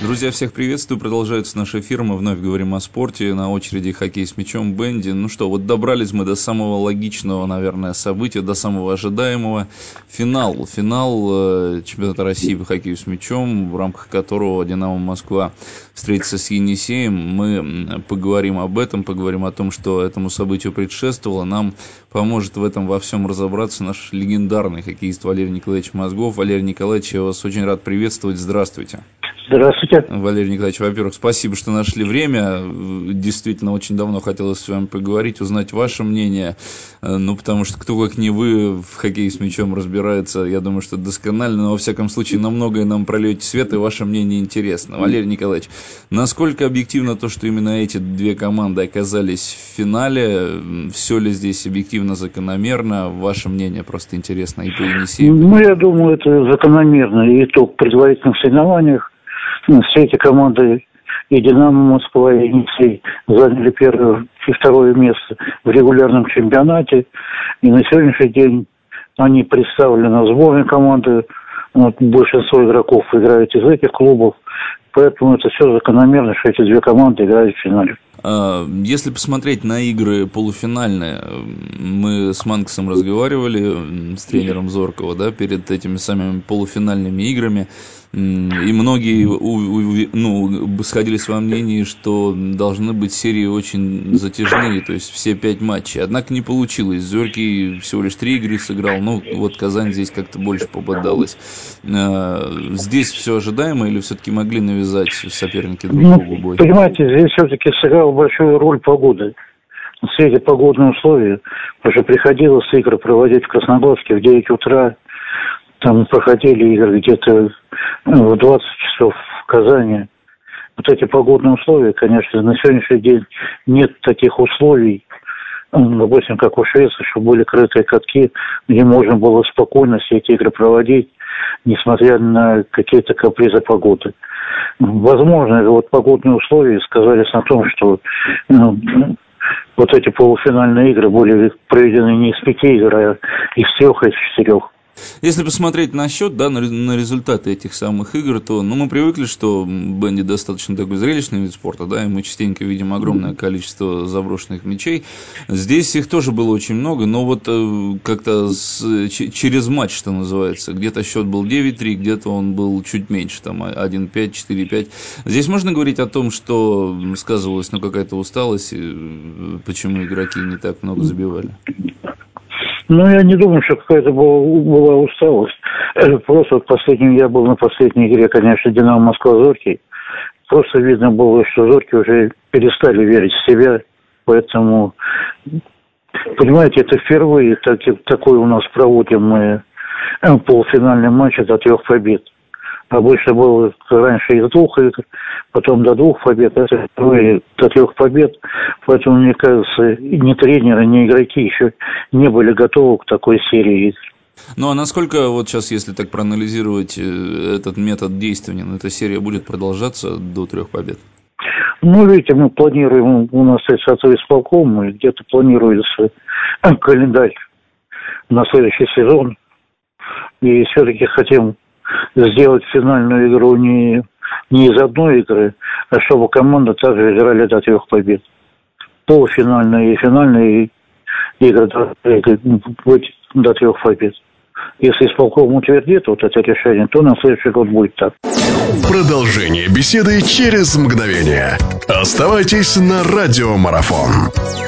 Друзья, всех приветствую. Продолжается наш эфир. Мы вновь говорим о спорте. На очереди хоккей с мячом Бенди. Ну что, вот добрались мы до самого логичного, наверное, события, до самого ожидаемого. Финал. Финал э, чемпионата России по хоккею с мячом, в рамках которого «Динамо Москва» встретится с Енисеем. Мы поговорим об этом, поговорим о том, что этому событию предшествовало. Нам поможет в этом во всем разобраться наш легендарный хоккеист Валерий Николаевич Мозгов. Валерий Николаевич, я вас очень рад приветствовать. Здравствуйте. Здравствуйте. Валерий Николаевич, во-первых, спасибо, что нашли время. Действительно, очень давно хотелось с вами поговорить, узнать ваше мнение. Э, ну, потому что кто, как не вы, в хоккее с мячом разбирается, я думаю, что досконально, но, во всяком случае, на многое нам прольете свет, и ваше мнение интересно. Валерий Николаевич, насколько объективно то, что именно эти две команды оказались в финале? Все ли здесь объективно, закономерно? Ваше мнение просто интересно и по Енисею. Ну, я думаю, это закономерно. Итог предварительных соревнованиях все эти команды и «Динамо Москва», и «Енисей» заняли первое и второе место в регулярном чемпионате. И на сегодняшний день они представлены в сборной команды. Вот, большинство игроков играют из этих клубов. Поэтому это все закономерно, что эти две команды играют в финале. А, если посмотреть на игры полуфинальные, мы с Манксом разговаривали, с тренером Зоркова, да, перед этими самыми полуфинальными играми, и многие ну, сходились во мнении, что должны быть серии очень затяжные, то есть все пять матчей. Однако не получилось. Зоркий всего лишь три игры сыграл, ну вот Казань здесь как-то больше попадалась. А, здесь все ожидаемо или все-таки могли навязать соперники друг ну, другу бой? Понимаете, здесь все-таки сыграла большую роль погода. Все эти погодные условия, что приходилось игры проводить в Красногорске в 9 утра, там проходили игры где-то ну, в 20 часов в Казани. Вот эти погодные условия, конечно, на сегодняшний день нет таких условий, ну, допустим, как у Швеции, что были крытые катки, где можно было спокойно все эти игры проводить, несмотря на какие-то капризы погоды. Возможно, вот погодные условия сказались на том, что ну, вот эти полуфинальные игры были проведены не из пяти игр, а из трех, из четырех. Если посмотреть на счет, да, на, на результаты этих самых игр, то ну, мы привыкли, что бенди достаточно такой зрелищный вид спорта, да, и мы частенько видим огромное количество заброшенных мячей. Здесь их тоже было очень много, но вот э, как-то с, ч, через матч, что называется, где-то счет был 9-3, где-то он был чуть меньше, там 1-5, 4-5. Здесь можно говорить о том, что сказывалась ну, какая-то усталость, почему игроки не так много забивали? Ну, я не думаю, что какая-то была, была усталость. Просто вот последним я был на последней игре, конечно, «Динамо Москва-Зоркий». Просто видно было, что Зорки уже перестали верить в себя, поэтому, понимаете, это впервые так, такой у нас проводим мы э, полуфинальный матч до трех побед. Обычно было раньше из двух игр, потом до двух побед, а впервые до трех побед. Поэтому, мне кажется, ни тренеры, ни игроки еще не были готовы к такой серии игр. Ну а насколько вот сейчас, если так проанализировать э, этот метод действия, эта серия будет продолжаться до трех побед? Ну, видите, мы планируем, у нас есть исполком, и где-то планируется календарь на следующий сезон. И все-таки хотим сделать финальную игру не, не из одной игры, а чтобы команда также играли до трех побед. Полуфинальные и финальные игры быть до трех побед. Если исполком утвердит вот это решение, то на следующий год будет так. Продолжение беседы через мгновение. Оставайтесь на радиомарафон.